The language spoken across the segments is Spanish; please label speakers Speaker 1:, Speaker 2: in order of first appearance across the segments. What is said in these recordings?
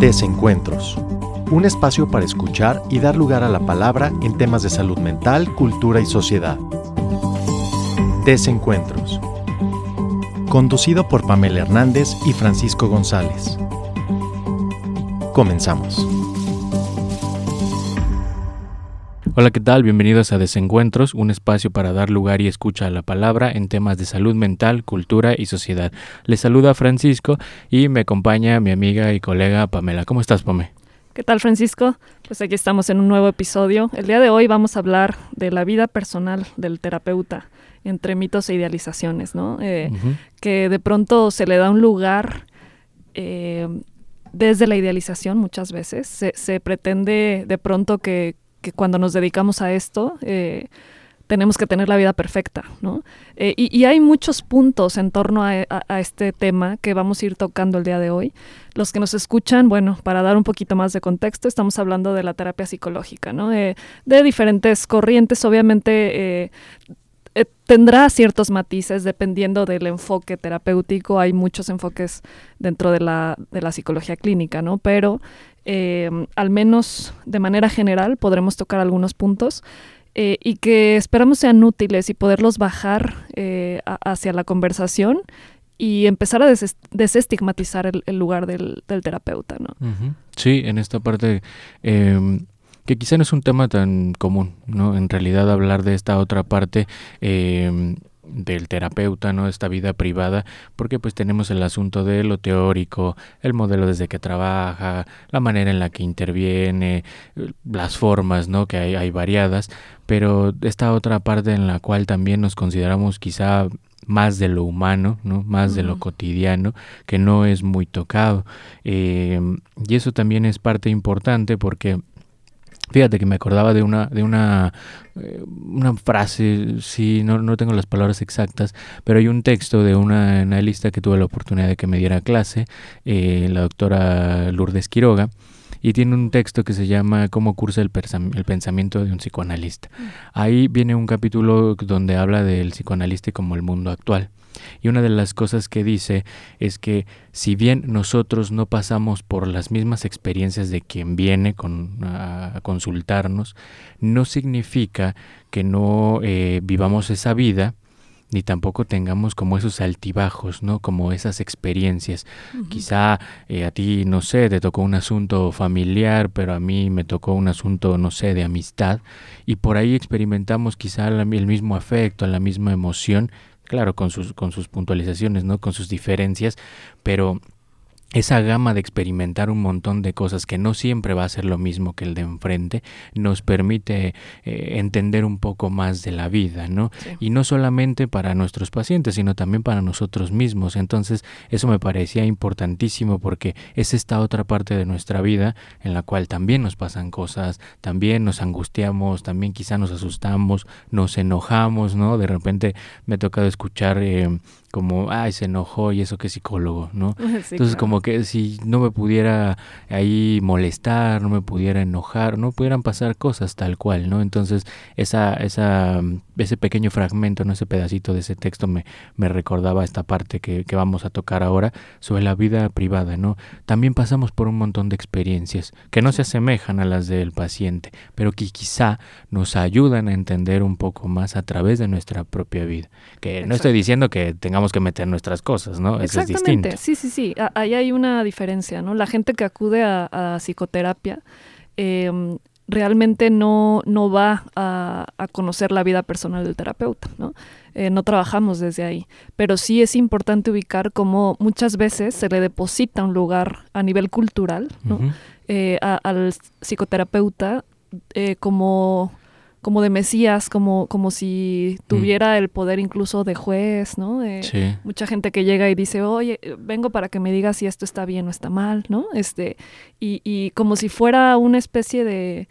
Speaker 1: Desencuentros. Un espacio para escuchar y dar lugar a la palabra en temas de salud mental, cultura y sociedad. Desencuentros. Conducido por Pamela Hernández y Francisco González. Comenzamos.
Speaker 2: Hola, ¿qué tal? Bienvenidos a Desencuentros, un espacio para dar lugar y escucha a la palabra en temas de salud mental, cultura y sociedad. Les saluda Francisco y me acompaña mi amiga y colega Pamela. ¿Cómo estás, Pame?
Speaker 3: ¿Qué tal, Francisco? Pues aquí estamos en un nuevo episodio. El día de hoy vamos a hablar de la vida personal del terapeuta entre mitos e idealizaciones, ¿no? Eh, que de pronto se le da un lugar eh, desde la idealización muchas veces. se pretende de pronto que cuando nos dedicamos a esto eh, tenemos que tener la vida perfecta, ¿no? Eh, y, hay muchos puntos en torno a, este tema que vamos a ir tocando el día de hoy. Los que nos escuchan, bueno, para dar un poquito más de contexto, estamos hablando de la terapia psicológica, ¿no? Eh, de diferentes corrientes, obviamente tendrá ciertos matices dependiendo del enfoque terapéutico. Hay muchos enfoques dentro de la, de la psicología clínica, ¿no? Pero eh, al menos de manera general podremos tocar algunos puntos eh, y que esperamos sean útiles y poderlos bajar eh, hacia la conversación y empezar a desestigmatizar el, lugar del, terapeuta, ¿no?
Speaker 2: Sí, en esta parte em, que quizá no es un tema tan común, ¿no? En realidad hablar de esta otra parte em, del terapeuta, ¿no? Esta vida privada, porque pues tenemos el asunto de lo teórico, el modelo desde que trabaja, la manera en la que interviene, las formas, ¿no? Que hay, hay variadas, pero esta otra parte en la cual también nos consideramos quizá más de lo humano, ¿no? más de lo cotidiano, que no es muy tocado. Eh, y eso también es parte importante porque Fíjate que me acordaba de una, de una, eh, una frase, sí, no, no tengo las palabras exactas, pero hay un texto de una analista que tuve la oportunidad de que me diera clase, eh, la doctora Lourdes Quiroga, y tiene un texto que se llama Cómo cursa el, el pensamiento de un psicoanalista. Mm. Ahí viene un capítulo donde habla del psicoanalista como el mundo actual. Y una de las cosas que dice es que si bien nosotros no pasamos por las mismas experiencias de quien viene con, a, consultarnos, no significa que no eh, vivamos esa vida ni tampoco tengamos como esos altibajos, ¿no? Como esas experiencias. Quizá eh, a ti, no sé, te tocó un asunto familiar, pero a mí me tocó un asunto, no sé, de amistad, y por ahí experimentamos quizá el mismo afecto, la misma emoción, claro, con sus, con sus puntualizaciones, ¿no? Con sus diferencias, pero esa gama de experimentar un montón de cosas que no siempre va a ser lo mismo que el de enfrente, nos permite eh, entender un poco más de la vida, ¿no? Y no solamente para nuestros pacientes, sino también para nosotros mismos. Entonces, eso me parecía importantísimo porque es esta otra parte de nuestra vida en la cual también nos pasan cosas, también nos angustiamos, también quizá nos asustamos, nos enojamos, ¿no? De repente me ha tocado escuchar eh, como, ay, se enojó y eso que psicólogo, ¿no? Entonces como que si no me pudiera ahí molestar, no me pudiera enojar, no pudieran pasar cosas tal cual, ¿no? Entonces esa, esa, ese pequeño fragmento, ¿no? Ese pedacito de ese texto me, me recordaba esta parte que, que vamos a tocar ahora sobre la vida privada, ¿no? También pasamos por un montón de experiencias que no se asemejan a las del paciente, pero que quizá nos ayudan a entender un poco más a través de nuestra propia vida. Que no estoy diciendo que tengamos que meter nuestras cosas, ¿no?
Speaker 3: Eso es distinto. Sí, sí, sí. Ahí hay una diferencia, ¿no? La gente que acude a, psicoterapia em, realmente no, no va a, conocer la vida personal del terapeuta, ¿no? Eh, no trabajamos desde ahí. Pero sí es importante ubicar cómo muchas veces se le deposita un lugar a nivel cultural, ¿no? Eh, al psicoterapeuta eh, como como de Mesías, como, como si tuviera el poder incluso de juez, ¿no? Mucha gente que llega y dice, oye, vengo para que me digas si esto está bien o está mal, ¿no? Este, y, y como si fuera una especie de,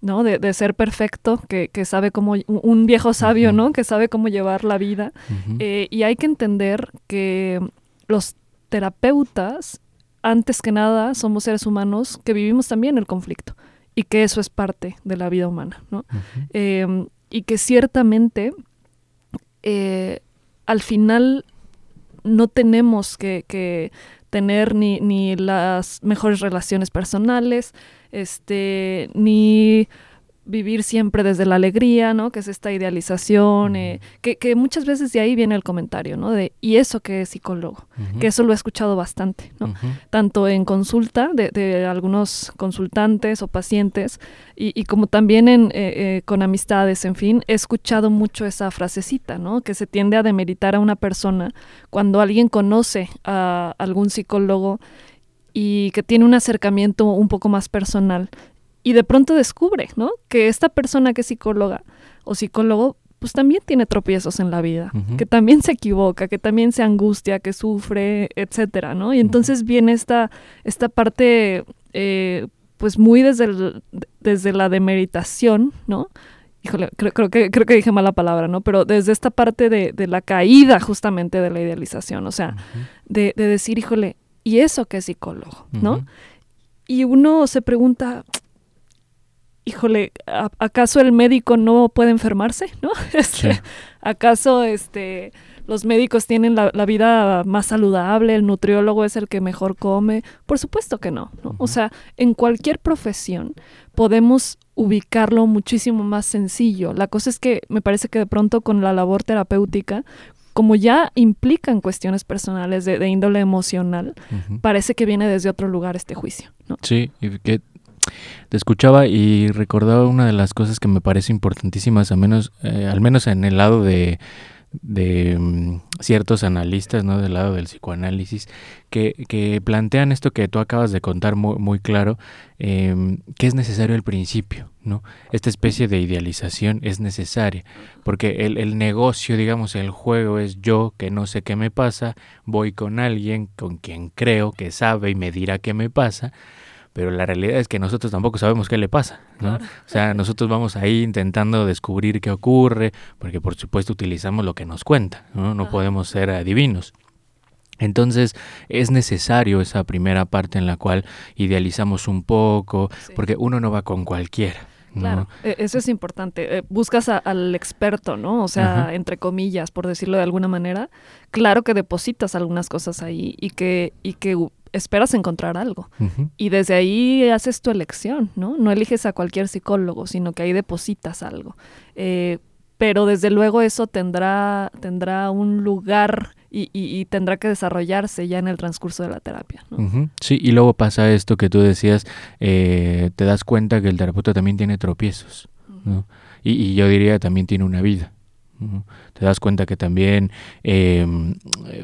Speaker 3: ¿no? De, ser perfecto, que, que, sabe cómo, un viejo sabio, ¿no? Que sabe cómo llevar la vida. Eh, y hay que entender que los terapeutas, antes que nada, somos seres humanos que vivimos también el conflicto y que eso es parte de la vida humana, ¿no? Em, y que ciertamente eh, al final no tenemos que, tener ni, ni las mejores relaciones personales, este, ni vivir siempre desde la alegría, ¿no? Que es esta idealización, eh, que, que, muchas veces de ahí viene el comentario, ¿no? De, ¿y eso que es psicólogo? Que eso lo he escuchado bastante, ¿no? Tanto en consulta de, de, algunos consultantes o pacientes y, y como también en, eh, eh, con amistades, en fin, he escuchado mucho esa frasecita, ¿no? Que se tiende a demeritar a una persona cuando alguien conoce a algún psicólogo y que tiene un acercamiento un poco más personal y de pronto descubre, ¿no? Que esta persona que es psicóloga o psicólogo, pues también tiene tropiezos en la vida, que también se equivoca, que también se angustia, que sufre, etcétera, ¿no? Y entonces viene esta, esta parte, eh, pues muy desde, desde la demeritación, ¿no? Híjole, creo, que, creo que dije mala palabra, ¿no? Pero desde esta parte de, de la caída justamente de la idealización, o sea, de, de, decir, híjole, ¿y eso qué es psicólogo? ¿No? Y uno se pregunta, híjole, ¿acaso el médico no puede enfermarse? ¿No? Este, ¿Acaso este, los médicos tienen la, vida más saludable? ¿El nutriólogo es el que mejor come? Por supuesto que no, ¿no? O sea, en cualquier profesión podemos ubicarlo muchísimo más sencillo. La cosa es que me parece que de pronto con la labor terapéutica, como ya implican cuestiones personales de, índole emocional, parece que viene desde otro lugar este juicio. ¿no?
Speaker 2: Sí, y que te escuchaba y recordaba una de las cosas que me parece importantísimas, al menos, eh, al menos en el lado de, de mm, ciertos analistas, ¿no? Del lado del psicoanálisis, que, que plantean esto que tú acabas de contar muy, muy claro, em, que es necesario el principio, ¿no? Esta especie de idealización es necesaria, porque el, el negocio, digamos, el juego es yo que no sé qué me pasa, voy con alguien con quien creo que sabe y me dirá qué me pasa, pero la realidad es que nosotros tampoco sabemos qué le pasa, ¿no? O sea, nosotros vamos ahí intentando descubrir qué ocurre, porque por supuesto utilizamos lo que nos cuenta, ¿no? No podemos ser adivinos. Entonces es necesario esa primera parte en la cual idealizamos un poco, porque uno no va con cualquiera.
Speaker 3: Claro, e, eso es importante. Eh, buscas al experto, ¿no? O sea, entre comillas, por decirlo de alguna manera. Claro que depositas algunas cosas ahí y que, y que esperas encontrar algo. Y desde ahí haces tu elección, ¿no? No eliges a cualquier psicólogo, sino que ahí depositas algo. Eh, pero desde luego eso tendrá, tendrá un lugar y, tendrá que desarrollarse ya en el transcurso de la terapia.
Speaker 2: Sí, y luego pasa esto que tú decías, eh, te das cuenta que el terapeuta también tiene tropiezos, ¿no? y, y, yo diría también tiene una vida. Te das cuenta que también em,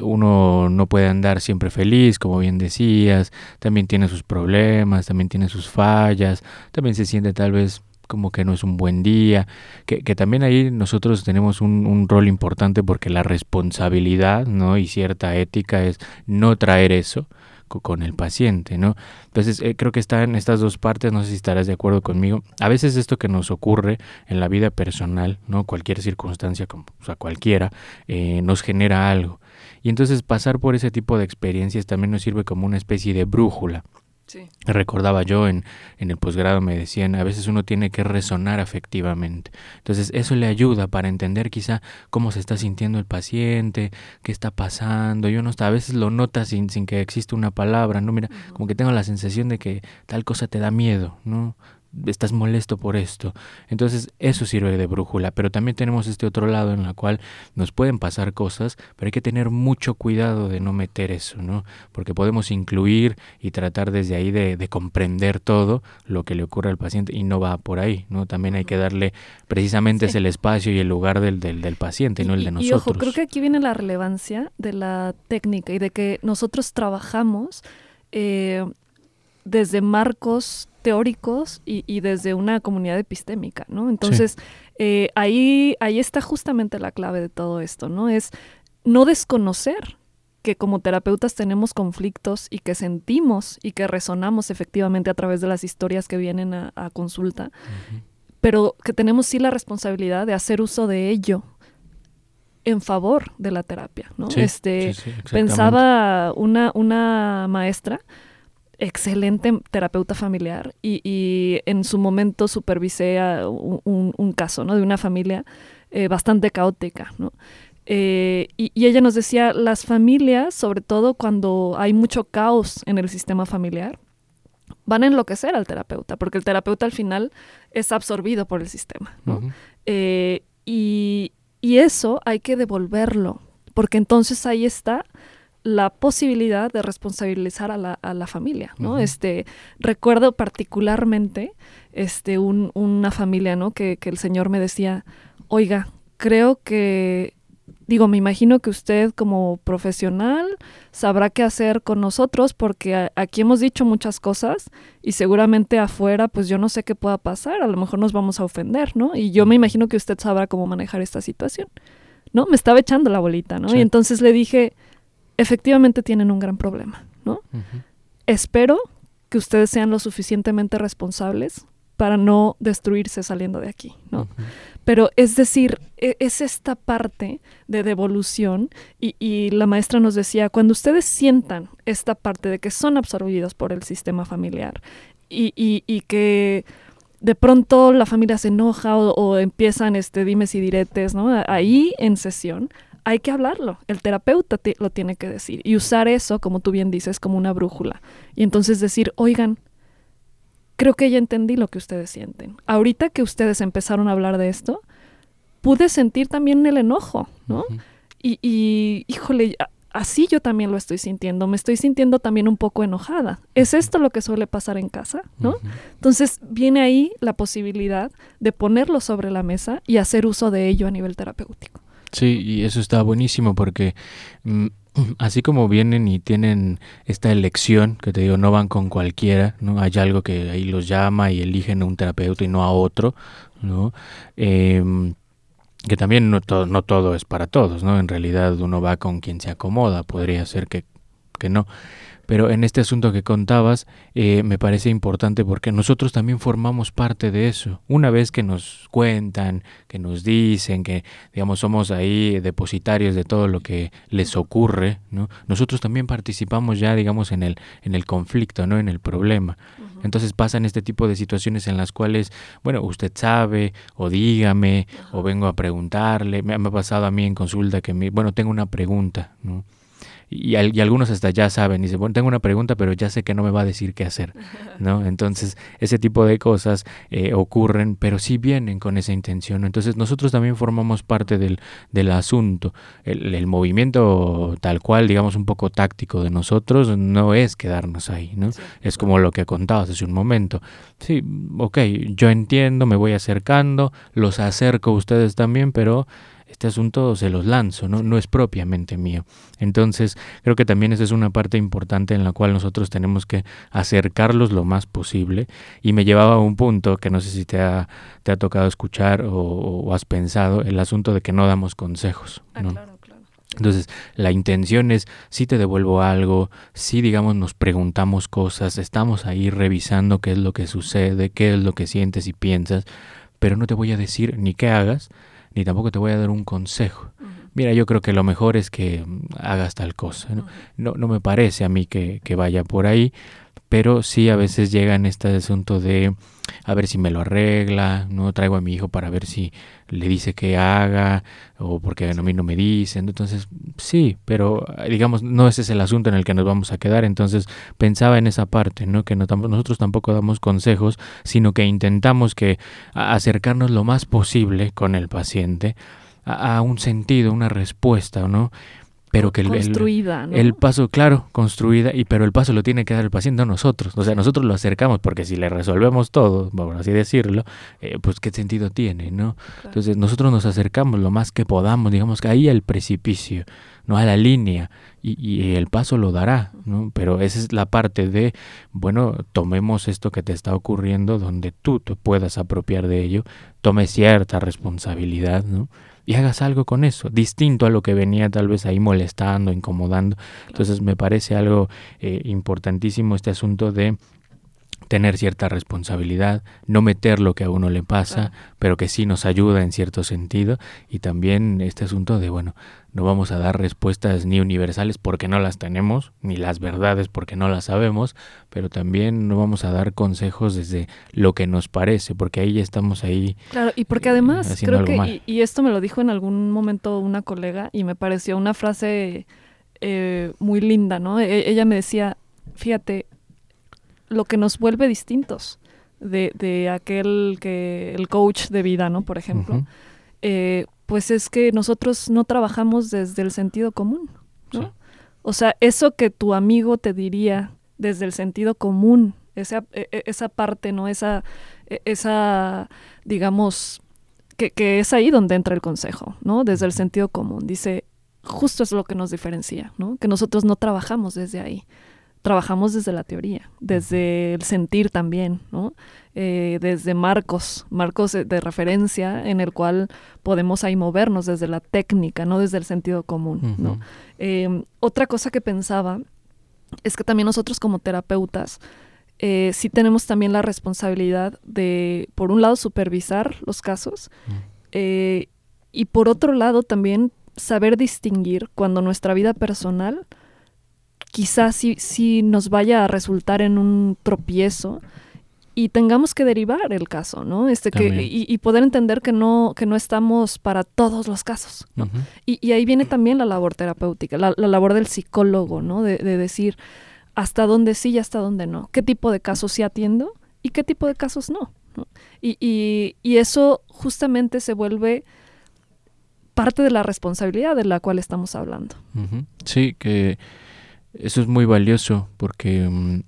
Speaker 2: uno no puede andar siempre feliz, como bien decías, también tiene sus problemas, también tiene sus fallas, también se siente tal vez como que no es un buen día, que, también ahí nosotros tenemos un, un, rol importante porque la responsabilidad ¿no? y cierta ética es no traer eso, con el paciente, ¿no? Entonces, eh, creo que está en estas dos partes, no sé si estarás de acuerdo conmigo. A veces esto que nos ocurre en la vida personal, ¿no? Cualquier circunstancia, como, o sea, cualquiera, eh, nos genera algo. Y entonces pasar por ese tipo de experiencias también nos sirve como una especie de brújula Recordaba yo en, en el posgrado, me decían, a veces uno tiene que resonar afectivamente. Entonces eso le ayuda para entender quizá cómo se está sintiendo el paciente, qué está pasando. Y uno a veces lo nota sin, sin que exista una palabra, ¿no? Mira, como que tengo la sensación de que tal cosa te da miedo, ¿no? Estás molesto por esto. Entonces eso sirve de brújula, pero también tenemos este otro lado en la cual nos pueden pasar cosas, pero hay que tener mucho cuidado de no meter eso, ¿no? Porque podemos incluir y tratar desde ahí de, comprender todo lo que le ocurre al paciente y no va por ahí, ¿no? También hay que darle precisamente ese el espacio y el lugar del, del, del paciente, no el de nosotros. Y
Speaker 3: ojo, creo que aquí viene la relevancia de la técnica y de que nosotros trabajamos eh, desde marcos teóricos y, desde una comunidad epistémica, ¿no? Entonces, eh, ahí, ahí está justamente la clave de todo esto, ¿no? Es no desconocer que como terapeutas tenemos conflictos y que sentimos y que resonamos efectivamente a través de las historias que vienen a, consulta, pero que tenemos sí la responsabilidad de hacer uso de ello en favor de la terapia, ¿no? este, pensaba una, una maestra excelente terapeuta familiar y, en su momento supervisé un, caso ¿no? de una familia eh, bastante caótica. ¿no? Eh, y, ella nos decía, las familias, sobre todo cuando hay mucho caos en el sistema familiar, van a enloquecer al terapeuta, porque el terapeuta al final es absorbido por el sistema. Eh, y, eso hay que devolverlo, porque entonces ahí está la posibilidad de responsabilizar a la, familia, ¿no? este, recuerdo particularmente este, una familia, ¿no? Que, que el señor me decía, oiga, creo que digo, me imagino que usted como profesional sabrá qué hacer con nosotros porque aquí hemos dicho muchas cosas y seguramente afuera pues yo no sé qué pueda pasar, a lo mejor nos vamos a ofender, ¿no? Y yo me imagino que usted sabrá cómo manejar esta situación, ¿no? Me estaba echando la bolita, ¿no? Y entonces le dije, efectivamente tienen un gran problema, ¿no? Espero que ustedes sean lo suficientemente responsables para no destruirse saliendo de aquí, ¿no? Pero es decir, e, es esta parte de devolución y, la maestra nos decía, cuando ustedes sientan esta parte de que son absorbidos por el sistema familiar y, y, que de pronto la familia se enoja o, empiezan este dimes y diretes, ¿no? Ahí en sesión hay que hablarlo, el terapeuta lo tiene que decir y usar eso, como tú bien dices, como una brújula. Y entonces decir, oigan, creo que ya entendí lo que ustedes sienten. Ahorita que ustedes empezaron a hablar de esto, pude sentir también el enojo, ¿no? y, híjole, así yo también lo estoy sintiendo, me estoy sintiendo también un poco enojada. ¿Es esto lo que suele pasar en casa? ¿no? Entonces viene ahí la posibilidad de ponerlo sobre la mesa y hacer uso de ello a nivel terapéutico.
Speaker 2: Sí, y eso está buenísimo porque mm, así como vienen y tienen esta elección, que te digo, no van con cualquiera, ¿no? Hay algo que ahí los llama y eligen a un terapeuta y no a otro, ¿no? Em, que también no, todo no todo es para todos, ¿no? En realidad uno va con quien se acomoda, podría ser que, que no. Pero en este asunto que contabas, eh, me parece importante porque nosotros también formamos parte de eso. Una vez que nos cuentan, que nos dicen, que digamos somos ahí depositarios de todo lo que les ocurre, ¿no? Nosotros también participamos ya, digamos, en el, en el conflicto, ¿no? En el problema. Entonces pasan este tipo de situaciones en las cuales, bueno, usted sabe, o dígame, o vengo a preguntarle. Me, me, ha pasado a mí en consulta que, me, bueno, tengo una pregunta, ¿no? Y, algunos hasta ya saben, dice, bueno, tengo una pregunta, pero ya sé que no me va a decir qué hacer, ¿no? Entonces, ese tipo de cosas eh, ocurren, pero sí vienen con esa intención. Entonces, nosotros también formamos parte del, del asunto. El, movimiento tal cual, digamos, un poco táctico de nosotros, no es quedarnos ahí, ¿no? Es como lo que contabas hace un momento. Sí, ok, yo entiendo, me voy acercando, los acerco a ustedes también, pero este asunto se los lanzo, ¿no? no es propiamente mío. Entonces, creo que también esa es una parte importante en la cual nosotros tenemos que acercarlos lo más posible. Y me llevaba a un punto que no sé si te ha, te ha tocado escuchar o, has pensado, el asunto de que no damos consejos. Ah, claro, claro. Entonces, la intención es, si te devuelvo algo, si digamos nos preguntamos cosas, estamos ahí revisando qué es lo que sucede, qué es lo que sientes y piensas, pero no te voy a decir ni qué hagas, ni tampoco te voy a dar un consejo. Mira, yo creo que lo mejor es que hagas tal cosa. No, no, me parece a mí que, que vaya por ahí, pero sí a veces llega en este asunto de a ver si me lo arregla, no traigo a mi hijo para ver si le dice que haga o porque a mí no me dicen. Entonces, sí, pero digamos, no ese es el asunto en el que nos vamos a quedar. Entonces, pensaba en esa parte, ¿no? Que no, nosotros tampoco damos consejos, sino que intentamos que acercarnos lo más posible con el paciente a, a un sentido, una respuesta, ¿no? Pero que el,
Speaker 3: construida,
Speaker 2: el, paso, claro, construida, y pero el paso lo tiene que dar el paciente a nosotros. O sea, nosotros lo acercamos, porque si le resolvemos todo, vamos así decirlo, eh, pues qué sentido tiene, ¿no? Entonces nosotros nos acercamos lo más que podamos, digamos que ahí al precipicio, no a la línea, y, y, el paso lo dará, ¿no? Pero esa es la parte de, bueno, tomemos esto que te está ocurriendo, donde tú te puedas apropiar de ello, tome cierta responsabilidad, ¿no? Y hagas algo con eso, distinto a lo que venía tal vez ahí molestando, incomodando. Entonces me parece algo eh, importantísimo este asunto de tener cierta responsabilidad, no meter lo que a uno le pasa, pero que sí nos ayuda en cierto sentido. Y también este asunto de, bueno, no vamos a dar respuestas ni universales porque no las tenemos, ni las verdades porque no las sabemos, pero también no vamos a dar consejos desde lo que nos parece, porque ahí ya estamos ahí.
Speaker 3: Claro, y porque además creo que, y, esto me lo dijo en algún momento una colega y me pareció una frase eh, muy linda, ¿no? E, ella me decía, fíjate, lo que nos vuelve distintos de, de aquel que, el coach de vida, ¿no? Por ejemplo, eh, pues es que nosotros no trabajamos desde el sentido común, ¿no? O sea, eso que tu amigo te diría desde el sentido común, esa, e, e, esa parte, ¿no? Esa, e, esa digamos, que, que, es ahí donde entra el consejo, ¿no? Desde el sentido común. Dice, justo es lo que nos diferencia, ¿no? Que nosotros no trabajamos desde ahí trabajamos desde la teoría, desde el sentir también, ¿no? Eh, desde marcos, marcos de, referencia en el cual podemos ahí movernos desde la técnica, no desde el sentido común, ¿no? Em, otra cosa que pensaba es que también nosotros como terapeutas eh, sí tenemos también la responsabilidad de, por un lado, supervisar los casos eh, y por otro lado también saber distinguir cuando nuestra vida personal quizás sí, nos vaya a resultar en un tropiezo y tengamos que derivar el caso, ¿no? Este que y, poder entender que no que no estamos para todos los casos, ¿no? y, ahí viene también la labor terapéutica, la, labor del psicólogo, ¿no? De, decir hasta dónde sí y hasta dónde no, qué tipo de casos sí atiendo y qué tipo de casos no. Y, y, eso justamente se vuelve parte de la responsabilidad de la cual estamos hablando.
Speaker 2: Sí, que eso es muy valioso porque mm,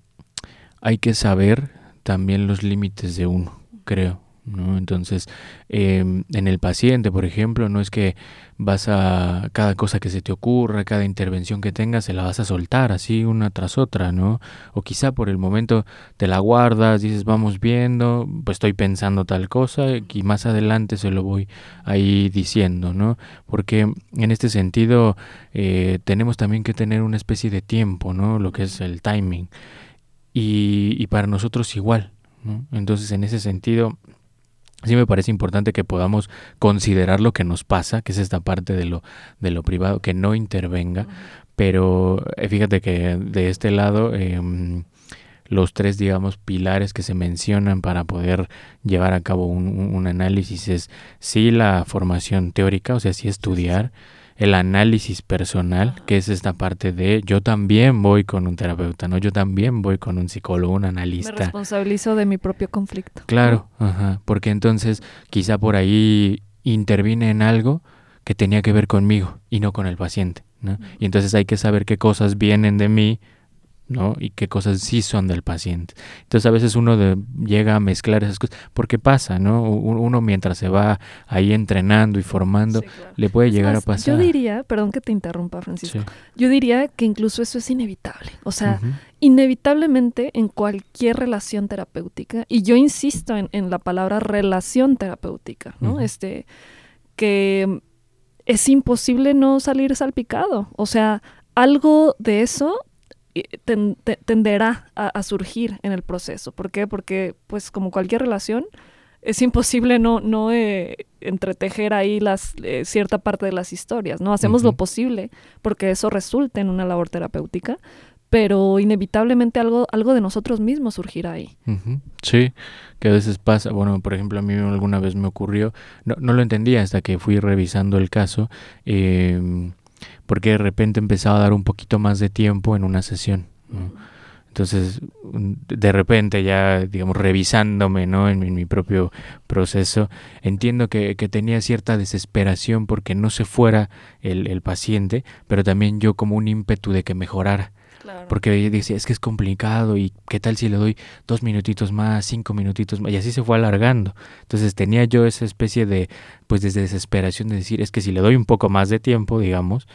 Speaker 2: hay que saber también los límites de uno, creo. ¿No? Entonces, em, en el paciente, por ejemplo, no es que vas a cada cosa que se te ocurra, cada intervención que tengas, se la vas a soltar así una tras otra, ¿no? O quizá por el momento te la guardas, dices, vamos viendo, pues estoy pensando tal cosa y más adelante se lo voy ahí diciendo, ¿no? Porque en este sentido eh, tenemos también que tener una especie de tiempo, ¿no? Lo que es el timing. Y, y para nosotros igual, ¿no? Entonces, en ese sentido, sí me parece importante que podamos considerar lo que nos pasa, que es esta parte de lo, de lo privado, que no intervenga, pero eh, fíjate que de este lado... Em, los tres, digamos, pilares que se mencionan para poder llevar a cabo un, análisis es sí la formación teórica, o sea, sí. estudiar, el análisis personal, que es esta parte de yo también voy con un terapeuta, ¿no? Yo también voy con un psicólogo, un analista. Me
Speaker 3: responsabilizo de mi propio conflicto.
Speaker 2: Claro, ajá, porque entonces quizá por ahí intervine en algo que tenía que ver conmigo y no con el paciente, ¿no? Y entonces hay que saber qué cosas vienen de mí ¿no? Y qué cosas sí son del paciente. Entonces a veces uno llega a mezclar esas cosas, porque pasa, ¿no? Uno mientras se va ahí entrenando y formando, le puede llegar a pasar.
Speaker 3: Yo diría, perdón que te interrumpa, Francisco, yo diría que incluso eso es inevitable. O sea, inevitablemente en cualquier relación terapéutica, y yo insisto en, la palabra relación terapéutica, ¿no? Este, que es imposible no salir salpicado. O sea, algo de eso tenderá a, surgir en el proceso. ¿Por qué? Porque, pues, como cualquier relación, es imposible no, no eh, entretejer ahí las, eh, cierta parte de las historias, ¿no? Hacemos lo posible porque eso resulte en una labor terapéutica, pero inevitablemente algo, algo de nosotros mismos surgirá ahí.
Speaker 2: Sí, que a veces pasa, bueno, por ejemplo, a mí alguna vez me ocurrió, no, no lo entendía hasta que fui revisando el caso, eh, porque de repente empezaba a dar un poquito más de tiempo en una sesión. Entonces, de repente ya, digamos, revisándome ¿no? en, mi propio proceso, entiendo que, tenía cierta desesperación porque no se fuera el, el, paciente, pero también yo como un ímpetu de que mejorara. Porque decía, es que es complicado y qué tal si le doy dos minutitos más, cinco minutitos más, y así se fue alargando. Entonces tenía yo esa especie de, pues desde desesperación de decir, es que si le doy un poco más de tiempo, digamos,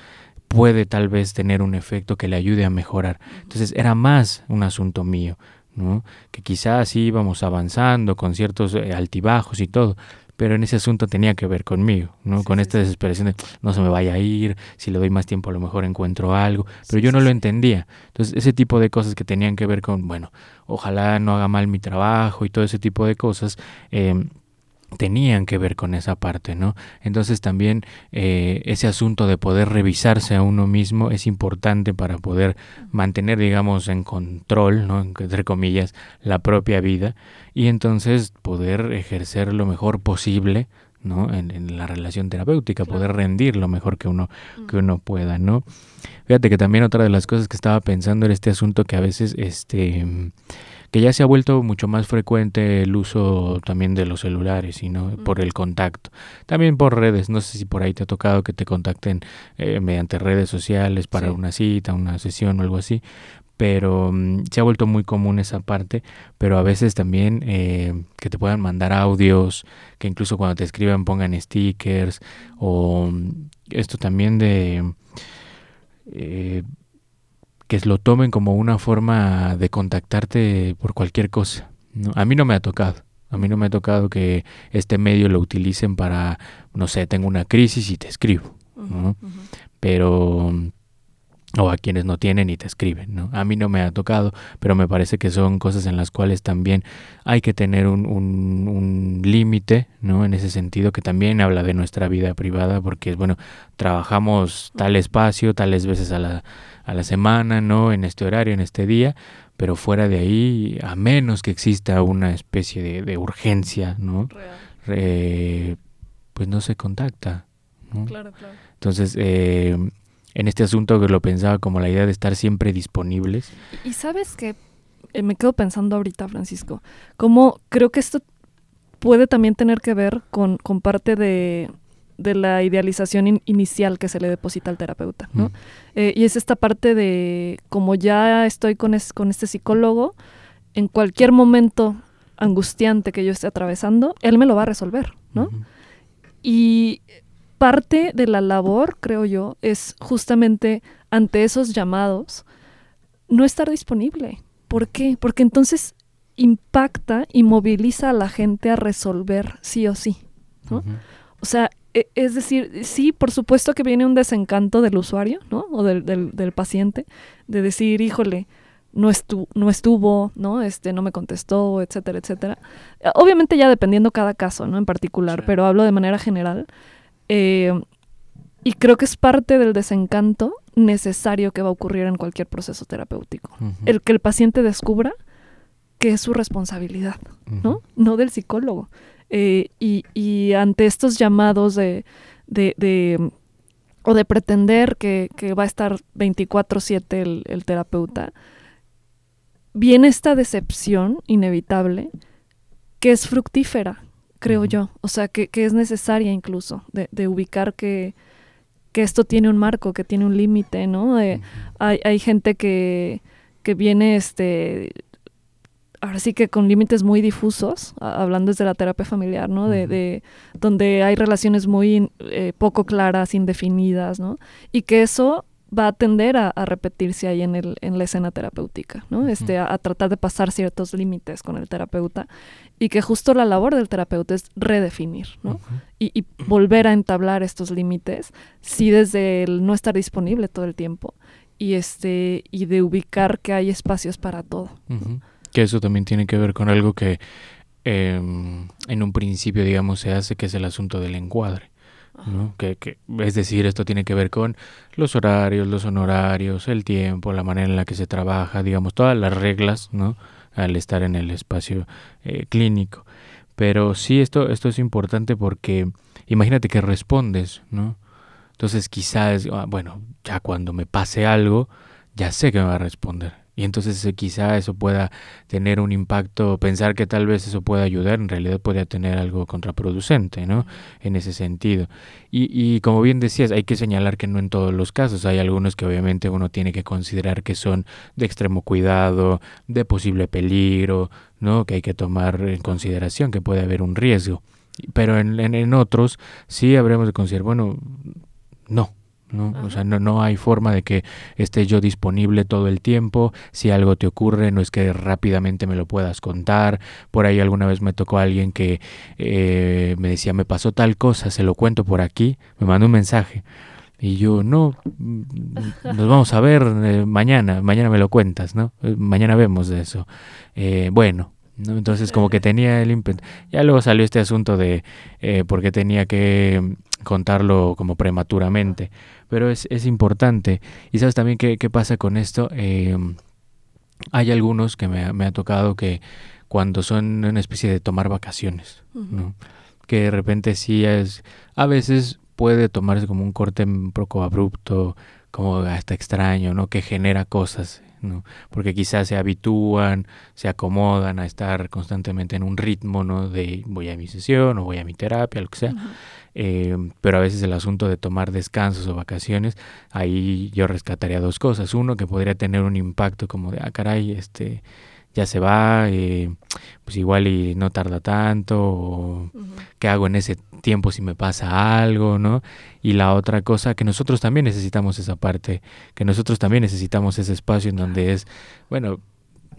Speaker 2: puede tal vez tener un efecto que le ayude a mejorar. Entonces era más un asunto mío, ¿no? Que quizás sí íbamos avanzando con ciertos eh, altibajos y todo, pero en ese asunto tenía que ver conmigo, ¿no? Con esta desesperación de no se me vaya a ir, si le doy más tiempo a lo mejor encuentro algo, pero yo no lo entendía. Entonces, ese tipo de cosas que tenían que ver con, bueno, ojalá no haga mal mi trabajo y todo ese tipo de cosas, eh, tenían que ver con esa parte, ¿no? Entonces también eh, ese asunto de poder revisarse a uno mismo es importante para poder mantener, digamos, en control, ¿no? Entre comillas, la propia vida y entonces poder ejercer lo mejor posible, ¿no? En, la relación terapéutica, poder rendir lo mejor que uno, que uno pueda, ¿no? Fíjate que también otra de las cosas que estaba pensando era este asunto que a veces, este que ya se ha vuelto mucho más frecuente el uso también de los celulares y no por el contacto. También por redes no sé si por ahí te ha tocado que te contacten eh, mediante redes sociales para una cita una sesión o algo así pero mm, se ha vuelto muy común esa parte, pero a veces también eh, que te puedan mandar audios, que incluso cuando te escriban pongan stickers, o mm, esto también de eh, que lo tomen como una forma de contactarte por cualquier cosa. A mí no me ha tocado. A mí no me ha tocado que este medio lo utilicen para, no sé, tengo una crisis y te escribo. Pero o a quienes no tienen y te escriben, ¿no? A mí no me ha tocado, pero me parece que son cosas en las cuales también hay que tener un, un, un límite, ¿no? En ese sentido que también habla de nuestra vida privada, porque, bueno, trabajamos tal espacio, tales veces a la, a la semana, ¿no? En este horario, en este día, pero fuera de ahí, a menos que exista una especie de, urgencia, ¿no? pues no se contacta. ¿no?
Speaker 3: Claro, claro.
Speaker 2: Entonces, eh, en este asunto que lo pensaba como la idea de estar siempre disponibles.
Speaker 3: Y sabes que eh, me quedo pensando ahorita, Francisco, como creo que esto puede también tener que ver con, con parte de, de la idealización inicial que se le deposita al terapeuta, ¿no? Mm. Eh, y es esta parte de, como ya estoy con, con este psicólogo, en cualquier momento angustiante que yo esté atravesando, él me lo va a resolver, ¿no? Y parte de la labor, creo yo, es justamente ante esos llamados no estar disponible. ¿Por qué? Porque entonces impacta y moviliza a la gente a resolver sí o sí. ¿no? O sea, e, es decir, sí, por supuesto que viene un desencanto del usuario, ¿no? O del, del, paciente, de decir, híjole, no, no estuvo, ¿no? Este, no me contestó, etcétera, etcétera. Obviamente ya dependiendo cada caso, ¿no? En particular, pero hablo de manera general. Eh, y creo que es parte del desencanto necesario que va a ocurrir en cualquier proceso terapéutico. El que el paciente descubra que es su responsabilidad, ¿no? No del psicólogo. Eh, y, ante estos llamados de, de, o de pretender que, va a estar 24/7 el, terapeuta, viene esta decepción inevitable que es fructífera, creo yo, o sea, que, es necesaria incluso, de, ubicar que, que, esto tiene un marco, que tiene un límite, ¿no? hay, hay gente que, que viene este ahora sí que con límites muy difusos, hablando desde la terapia familiar, ¿no? De, donde hay relaciones muy eh, poco claras, indefinidas, ¿no? Y que eso va a tender a, repetirse ahí en, el, en la escena terapéutica, ¿no? Este, a, tratar de pasar ciertos límites con el terapeuta y que justo la labor del terapeuta es redefinir, ¿no? y, y, volver a entablar estos límites, sí desde el no estar disponible todo el tiempo y este y de ubicar que hay espacios para todo.
Speaker 2: Que eso también tiene que ver con algo que em, en un principio, digamos, se hace, que es el asunto del encuadre. Que, es decir, esto tiene que ver con los horarios, los honorarios, el tiempo, la manera en la que se trabaja, digamos, todas las reglas, ¿no? Al estar en el espacio eh, clínico. Pero sí, esto, esto es importante porque imagínate que respondes, ¿no? Entonces quizás, ah, bueno, ya cuando me pase algo, ya sé que me va a responder. Y entonces quizá eso pueda tener un impacto, pensar que tal vez eso pueda ayudar, en realidad podría tener algo contraproducente, ¿no? En ese sentido. Y, y como bien decías, hay que señalar que no en todos los casos, hay algunos que obviamente uno tiene que considerar que son de extremo cuidado, de posible peligro, ¿no? Que hay que tomar en consideración que puede haber un riesgo. Pero en, en, en otros sí habremos de considerar, bueno, no, ¿no? O sea, no, no hay forma de que esté yo disponible todo el tiempo. Si algo te ocurre, no es que rápidamente me lo puedas contar. Por ahí alguna vez me tocó alguien que eh, me decía, me pasó tal cosa, se lo cuento por aquí, me mandó un mensaje. Y yo, no, mm, nos vamos a ver eh, mañana, mañana me lo cuentas, ¿no? Eh, mañana vemos de eso. bueno, ¿no? Entonces como que tenía el ímpetu. Ya luego salió este asunto de eh, por qué tenía que contarlo como prematuramente. Pero es, es importante. Y sabes también qué, qué pasa con esto. Em, hay algunos que me, me, ha tocado que cuando son una especie de tomar vacaciones, ¿no? que de repente sí es, a veces puede tomarse como un corte un poco abrupto, como hasta extraño, ¿no? Que genera cosas ¿no? porque quizás se habitúan, se acomodan a estar constantemente en un ritmo ¿no? de voy a mi sesión o voy a mi terapia, lo que sea. Eh, pero a veces el asunto de tomar descansos o vacaciones, ahí yo rescataría dos cosas. Uno, que podría tener un impacto como de, ah, caray, este, ya se va, eh, pues igual y no tarda tanto, o qué hago en ese tiempo si me pasa algo, ¿no? Y la otra cosa, que nosotros también necesitamos esa parte, que nosotros también necesitamos ese espacio en donde es, bueno,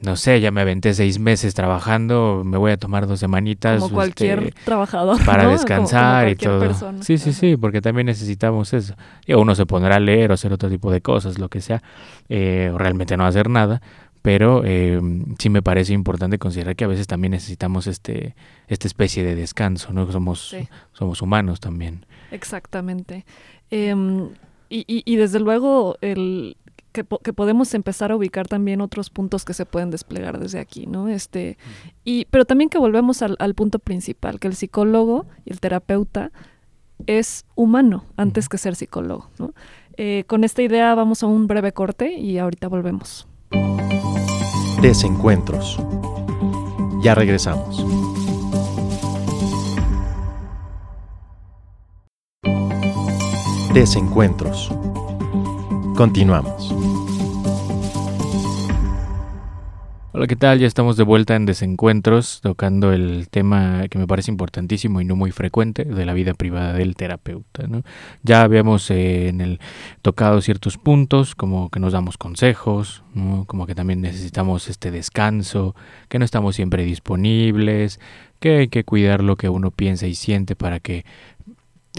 Speaker 2: no sé, ya me aventé seis meses trabajando, me voy a tomar dos semanitas.
Speaker 3: Como cualquier este, trabajador.
Speaker 2: Para descansar y todo. Sí, sí, sí, porque también necesitamos eso. Y uno se pondrá a leer o hacer otro tipo de cosas, lo que sea, eh, o realmente no hacer nada, pero eh, sí me parece importante considerar que a veces también necesitamos este esta especie de descanso, ¿no? Somos, somos humanos también.
Speaker 3: Exactamente. Em, y, y, desde luego el, que, que, podemos empezar a ubicar también otros puntos que se pueden desplegar desde aquí, ¿no? Este, y, pero también que volvemos al, al punto principal, que el psicólogo y el terapeuta es humano antes que ser psicólogo, ¿no? Eh, con esta idea vamos a un breve corte y ahorita volvemos.
Speaker 1: Desencuentros. Ya regresamos. Desencuentros. Continuamos.
Speaker 2: Hola, ¿qué tal? Ya estamos de vuelta en Desencuentros, tocando el tema que me parece importantísimo y no muy frecuente de la vida privada del terapeuta. ¿no? Ya habíamos eh, en el tocado ciertos puntos, como que nos damos consejos, como que también necesitamos este descanso, que no estamos siempre disponibles, que hay que cuidar lo que uno piensa y siente para que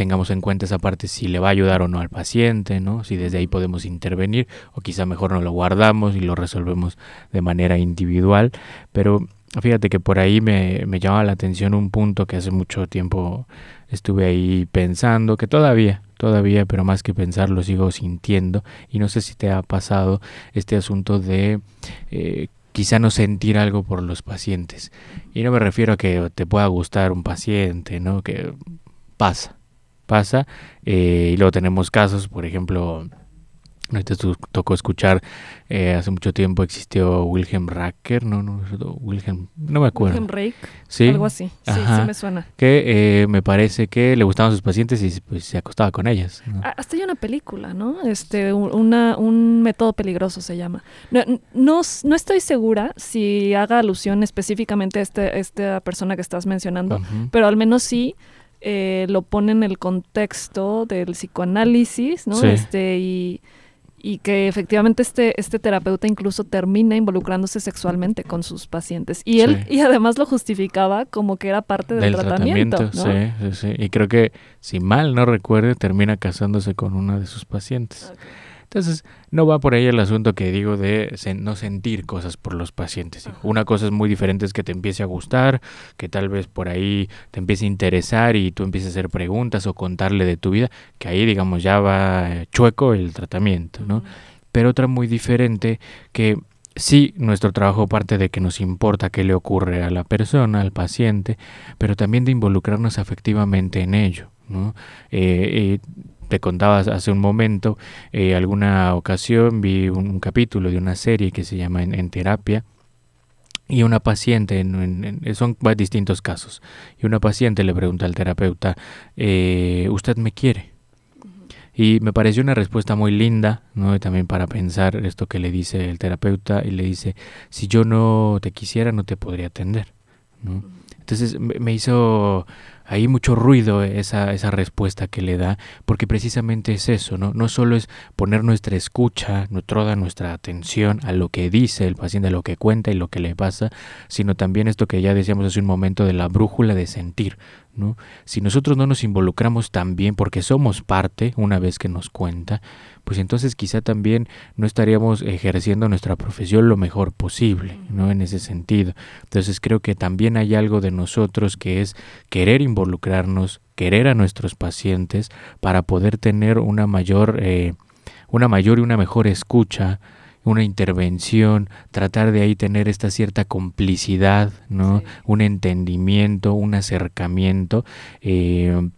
Speaker 2: tengamos en cuenta esa parte si le va a ayudar o no al paciente, ¿no? Si desde ahí podemos intervenir o quizá mejor no lo guardamos y lo resolvemos de manera individual, pero fíjate que por ahí me, me llama la atención un punto que hace mucho tiempo estuve ahí pensando, que todavía, todavía, pero más que pensar lo sigo sintiendo y no sé si te ha pasado este asunto de... Eh, quizá no sentir algo por los pacientes. Y no me refiero a que te pueda gustar un paciente, ¿no? Que pasa, pasa. Eh, y luego tenemos casos, por ejemplo, Ahorita tocó escuchar, eh, hace mucho tiempo existió Wilhelm Racker, no, no, Wilhelm, no me acuerdo.
Speaker 3: Wilhelm Rake, ¿Sí? algo así, sí, sí me suena.
Speaker 2: Que eh, me parece que le gustaban sus pacientes y pues, se acostaba con ellas.
Speaker 3: Hasta hay una película, ¿no? Este, una, un método peligroso se llama. No, no, no, estoy segura si haga alusión específicamente a este, esta persona que estás mencionando, pero al menos sí eh, lo pone en el contexto del psicoanálisis, ¿no? Este, y, y, que efectivamente este, este terapeuta incluso termina involucrándose sexualmente con sus pacientes. Y él, y además lo justificaba como que era parte del, tratamiento.
Speaker 2: Sí, sí, sí. Y creo que, si mal no recuerde, termina casándose con una de sus pacientes. Entonces, no va por ahí el asunto que digo de no sentir cosas por los pacientes. Una cosa es muy diferente es que te empiece a gustar, que tal vez por ahí te empiece a interesar y tú empieces a hacer preguntas o contarle de tu vida, que ahí, digamos, ya va chueco el tratamiento, ¿no? Pero otra muy diferente que sí, nuestro trabajo parte de que nos importa qué le ocurre a la persona, al paciente, pero también de involucrarnos afectivamente en ello. ¿no? Eh, eh, te contaba hace un momento, eh, alguna ocasión vi un, capítulo de una serie que se llama En, Terapia y una paciente, en, son distintos casos, y una paciente le pregunta al terapeuta, eh, ¿usted me quiere? Y me pareció una respuesta muy linda, ¿no? también para pensar esto que le dice el terapeuta, y le dice, si yo no te quisiera, no te podría atender, ¿no? Entonces me hizo hay mucho ruido esa, esa respuesta que le da, porque precisamente es eso, ¿no? No solo es poner nuestra escucha, toda nuestra atención a lo que dice el paciente, a lo que cuenta y lo que le pasa, sino también esto que ya decíamos hace un momento de la brújula de sentir, ¿no? Si nosotros no nos involucramos también porque somos parte una vez que nos cuenta, pues entonces quizá también no estaríamos ejerciendo nuestra profesión lo mejor posible, ¿no? En ese sentido. Entonces creo que también hay algo de nosotros que es querer involucrarnos, querer a nuestros pacientes para poder tener una mayor, eh, una mayor y una mejor escucha, una intervención, tratar de ahí tener esta cierta complicidad, ¿no? Un entendimiento, un acercamiento, eh,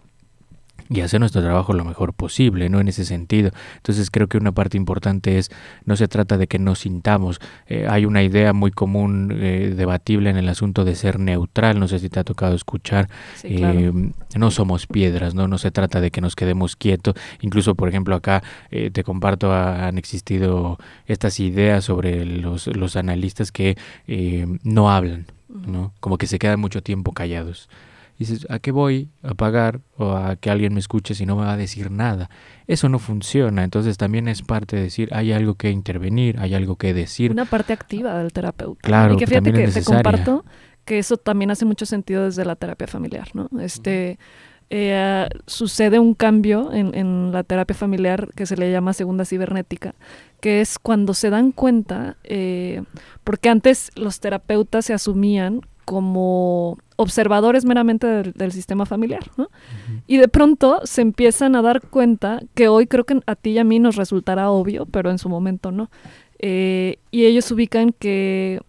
Speaker 2: y hacer nuestro trabajo lo mejor posible, ¿no? En ese sentido. Entonces creo que una parte importante es, no se trata de que nos sintamos. Eh, hay una idea muy común, eh, debatible en el asunto de ser neutral, no sé si te ha tocado escuchar. Eh, no somos piedras, ¿no? No se trata de que nos quedemos quietos. Incluso, por ejemplo, acá te comparto, han existido estas ideas sobre los, los analistas que no hablan, ¿no? Como que se quedan mucho tiempo callados dices, ¿a qué voy a pagar o a que alguien me escuche si no me va a decir nada? Eso no funciona, entonces también es parte de decir, hay algo que intervenir, hay algo que decir.
Speaker 3: Una parte activa del terapeuta.
Speaker 2: Claro,
Speaker 3: y que fíjate que te comparto que eso también hace mucho sentido desde la terapia familiar, ¿no? Este... Eh, sucede un cambio en, en, la terapia familiar que se le llama segunda cibernética, que es cuando se dan cuenta, eh, porque antes los terapeutas se asumían como observadores meramente del, sistema familiar, ¿no? Y de pronto se empiezan a dar cuenta que hoy creo que a ti y a mí nos resultará obvio, pero en su momento no. Eh, y ellos ubican que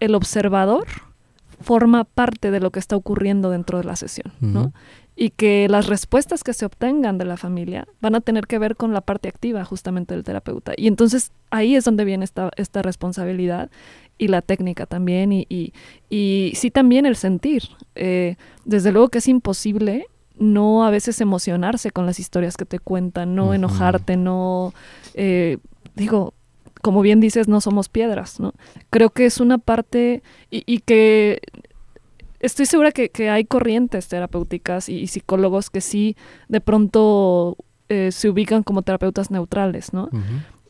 Speaker 3: el observador forma parte de lo que está ocurriendo dentro de la sesión, ¿no? Y que las respuestas que se obtengan de la familia van a tener que ver con la parte activa justamente del terapeuta. Y entonces ahí es donde viene esta, esta responsabilidad y la técnica también y, y, sí también el sentir. Eh, desde luego que es imposible no a veces emocionarse con las historias que te cuentan, no enojarte, no... Eh, digo, como bien dices, no somos piedras, ¿no? Creo que es una parte y, que estoy segura que, hay corrientes terapéuticas y, psicólogos que sí de pronto eh, se ubican como terapeutas neutrales, ¿no?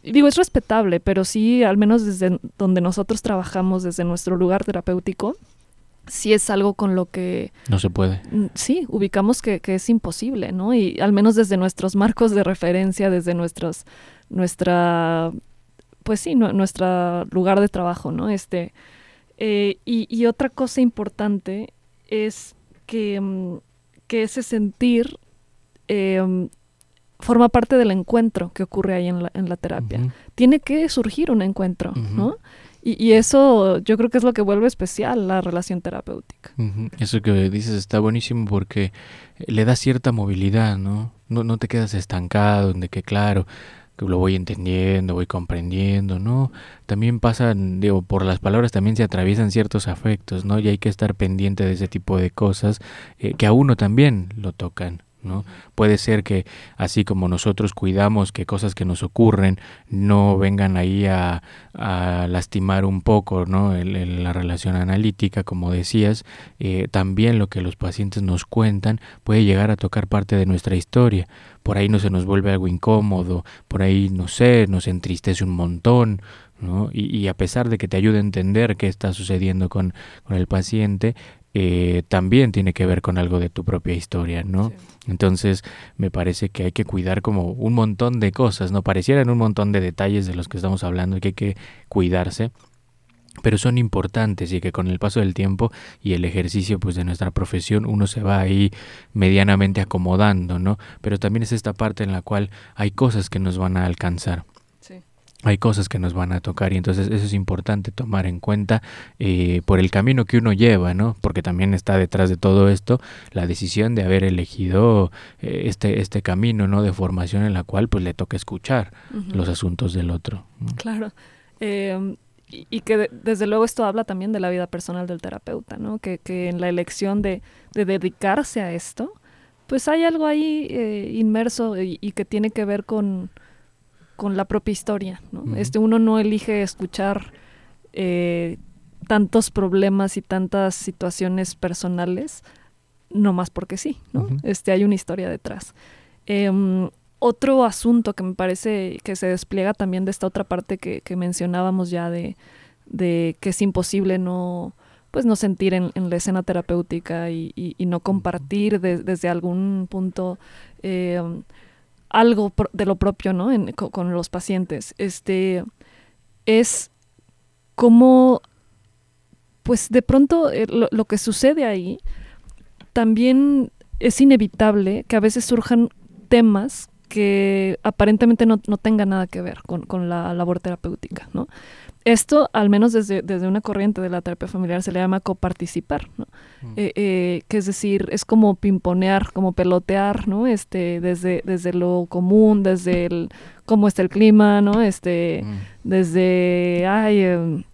Speaker 3: Digo, es respetable, pero sí, al menos desde donde nosotros trabajamos, desde nuestro lugar terapéutico, sí es algo con lo que...
Speaker 2: No se puede.
Speaker 3: Mm, sí, ubicamos que, es imposible, ¿no? Y al menos desde nuestros marcos de referencia, desde nuestros, nuestra, pues sí, nuestro lugar de trabajo, ¿no? Este, eh, y, otra cosa importante es que, mm, que ese sentir eh, forma parte del encuentro que ocurre ahí en la, en la terapia. Tiene que surgir un encuentro, ¿no? Y, eso yo creo que es lo que vuelve especial la relación terapéutica.
Speaker 2: Eso que dices está buenísimo porque le da cierta movilidad, ¿no? No, no te quedas estancado, de que claro, que lo voy entendiendo, voy comprendiendo, ¿no? También pasan, digo, por las palabras también se atraviesan ciertos afectos, ¿no? Y hay que estar pendiente de ese tipo de cosas eh, que a uno también lo tocan. ¿No? Puede ser que así como nosotros cuidamos que cosas que nos ocurren no vengan ahí a, lastimar un poco ¿no? la relación analítica, como decías, eh, también lo que los pacientes nos cuentan puede llegar a tocar parte de nuestra historia. Por ahí no se nos vuelve algo incómodo, por ahí, no sé, nos entristece un montón. Y, a pesar de que te ayude a entender qué está sucediendo con el paciente, eh, también tiene que ver con algo de tu propia historia, ¿no? Entonces me parece que hay que cuidar como un montón de cosas, ¿no? Parecieran un montón de detalles de los que estamos hablando que hay que cuidarse, pero son importantes y que con el paso del tiempo y el ejercicio pues de nuestra profesión uno se va ahí medianamente acomodando, ¿no? Pero también es esta parte en la cual hay cosas que nos van a alcanzar hay cosas que nos van a tocar y entonces eso es importante tomar en cuenta eh, por el camino que uno lleva, ¿no? Porque también está detrás de todo esto la decisión de haber elegido eh, este, este camino, ¿no? De formación en la cual pues le toca escuchar los asuntos del otro.
Speaker 3: Claro. Em, y, que desde luego esto habla también de la vida personal del terapeuta, ¿no? Que, que en la elección de, de, dedicarse a esto, pues hay algo ahí eh, inmerso y que tiene que ver con con la propia historia. ¿no? este, uno no elige escuchar eh, tantos problemas y tantas situaciones personales no más porque sí, ¿no? este, hay una historia detrás. Em, otro asunto que me parece que se despliega también de esta otra parte que, mencionábamos ya de, que es imposible no pues no sentir en, la escena terapéutica y, no compartir desde algún punto em, algo de lo propio ¿no? con, los pacientes. Este es como pues de pronto eh, lo, que sucede ahí también es inevitable que a veces surjan temas que aparentemente no, no tengan nada que ver con, la labor terapéutica, ¿no? Esto, al menos desde, desde, una corriente de la terapia familiar, se le llama coparticipar, ¿no? Mm. Eh, eh, que es decir, es como pimponear, como pelotear, ¿no? Este, desde, desde lo común, desde el cómo está el clima, ¿no? Este, mm. desde, ay, em,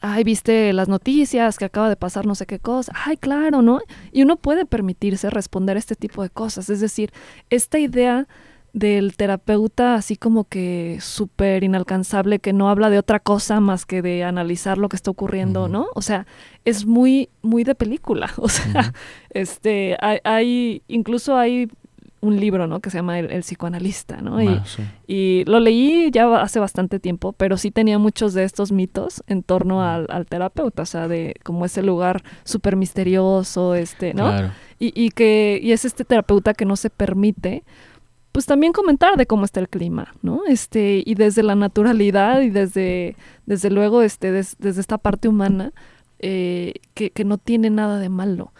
Speaker 3: ay, viste las noticias que acaba de pasar no sé qué cosa, ay, claro, ¿no? Y uno puede permitirse responder este tipo de cosas, es decir, esta idea del terapeuta así como que súper inalcanzable, que no habla de otra cosa más que de analizar lo que está ocurriendo, ¿no? O sea, es muy, muy de película, o sea, este, hay, hay, incluso hay un libro, ¿no? Que se llama El, psicoanalista, ¿no? Ah, y, lo leí ya hace bastante tiempo, pero sí tenía muchos de estos mitos en torno al, terapeuta, o sea, de como ese lugar súper misterioso, este, ¿no? Y, y, que, y es este terapeuta que no se permite, pues también comentar de cómo está el clima, ¿no? Este, y desde la naturalidad y desde, desde luego, este, desde esta parte humana, eh, que, que no tiene nada de malo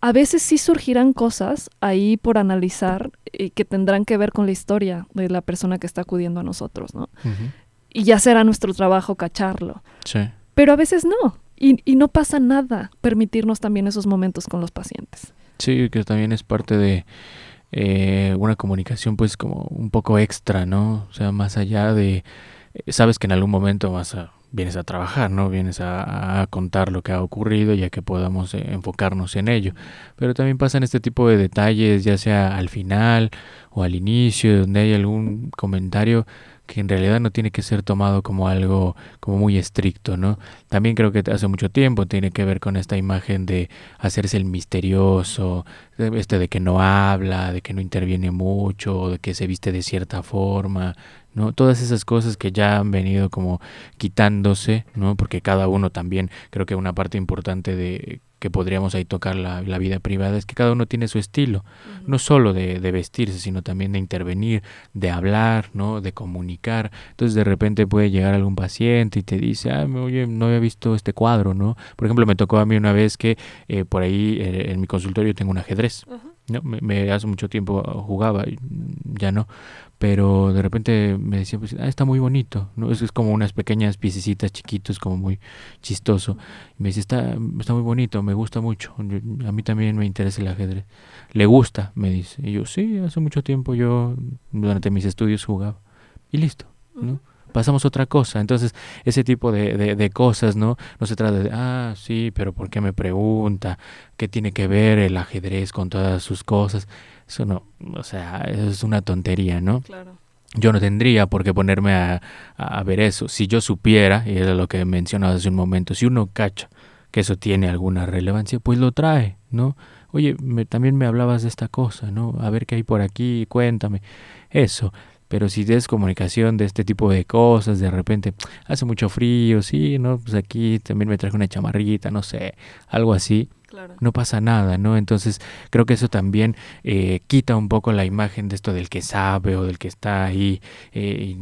Speaker 3: a veces sí surgirán cosas ahí por analizar y eh, que tendrán que ver con la historia de la persona que está acudiendo a nosotros, ¿no? Y ya será nuestro trabajo cacharlo. Sí. Pero a veces no. Y, y, no pasa nada permitirnos también esos momentos con los pacientes.
Speaker 2: Sí, que también es parte de eh, una comunicación pues como un poco extra, ¿no? O sea, más allá de... Eh, sabes que en algún momento vas a vienes a trabajar, ¿no? Vienes a, contar lo que ha ocurrido ya que podamos eh, enfocarnos en ello. Pero también pasan este tipo de detalles, ya sea al final o al inicio, donde hay algún comentario que en realidad no tiene que ser tomado como algo como muy estricto, ¿no? También creo que hace mucho tiempo tiene que ver con esta imagen de hacerse el misterioso, este de que no habla, de que no interviene mucho, de que se viste de cierta forma, ¿no? Todas esas cosas que ya han venido como quitándose, ¿no? Porque cada uno también, creo que una parte importante de que podríamos ahí tocar la, vida privada es que cada uno tiene su estilo, no solo de, vestirse, sino también de intervenir, de hablar, ¿no? De comunicar. Entonces de repente puede llegar algún paciente y te dice, ah, oye, no había visto este cuadro, ¿no? Por ejemplo, me tocó a mí una vez que eh, por ahí eh, en mi consultorio tengo un ajedrez. ¿No? Me, hace mucho tiempo jugaba, y ya no, pero de repente me decía, pues, ah, está muy bonito, ¿no? Es, es como unas pequeñas piececitas chiquitos, como muy chistoso. Y me dice, está, está muy bonito, me gusta mucho, a mí también me interesa el ajedrez. Le gusta, me dice. Y yo, sí, hace mucho tiempo yo durante mis estudios jugaba. Y listo, ¿no? Pasamos otra cosa. Entonces, ese tipo de, de, cosas, ¿no? No se trata de, ah, sí, pero ¿por qué me pregunta? ¿Qué tiene que ver el ajedrez con todas sus cosas? Eso no, o sea, es una tontería, ¿no? Claro. Yo no tendría por qué ponerme a, a ver eso. Si yo supiera, y era lo que mencionaba hace un momento, si uno cacha que eso tiene alguna relevancia, pues lo trae, ¿no? Oye, me, también me hablabas de esta cosa, ¿no? A ver qué hay por aquí, cuéntame. Eso. Pero si des comunicación de este tipo de cosas, de repente hace mucho frío, sí, ¿no? Pues aquí también me traje una chamarrita, no sé, algo así. No pasa nada, ¿no? Entonces creo que eso también eh, quita un poco la imagen de esto del que sabe o del que está ahí eh,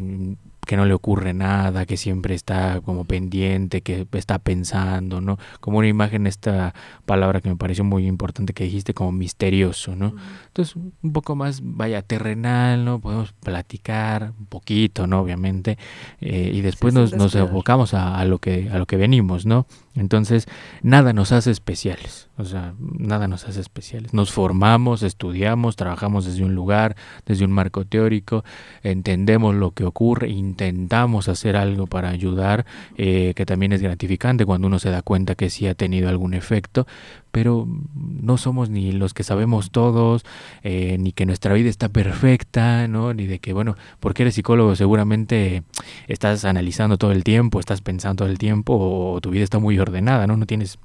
Speaker 2: que no le ocurre nada, que siempre está como pendiente, que está pensando, ¿no? Como una imagen, esta palabra que me pareció muy importante que dijiste, como misterioso, ¿no? Entonces, un poco más, vaya, terrenal, ¿no? Podemos platicar un poquito, ¿no? Obviamente, eh, y después nos, nos enfocamos a, a, lo que, a lo que venimos, ¿no? Entonces, nada nos hace especiales, o sea, nada nos hace especiales. Nos formamos, estudiamos, trabajamos desde un lugar, desde un marco teórico, entendemos lo que ocurre, intentamos hacer algo para ayudar, eh, que también es gratificante cuando uno se da cuenta que sí ha tenido algún efecto, pero no somos ni los que sabemos todos, eh, ni que nuestra vida está perfecta, ¿no? Ni de que, bueno, porque eres psicólogo seguramente estás analizando todo el tiempo, estás pensando todo el tiempo, o tu vida está muy ordenada, ¿no? No tienes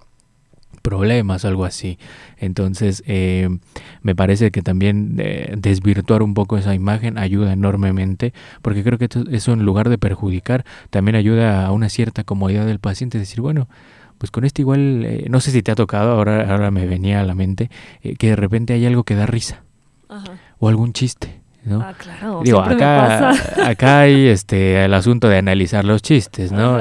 Speaker 2: problemas, algo así. Entonces, eh, me parece que también eh, desvirtuar un poco esa imagen ayuda enormemente, porque creo que eso en lugar de perjudicar, también ayuda a una cierta comodidad del paciente, decir, bueno, pues con esto igual, eh, no sé si te ha tocado, ahora, ahora me venía a la mente, que de repente hay algo que da risa, o algún chiste. ¿no?
Speaker 3: Ah, claro.
Speaker 2: Digo, acá, acá hay este el asunto de analizar los chistes, ¿no?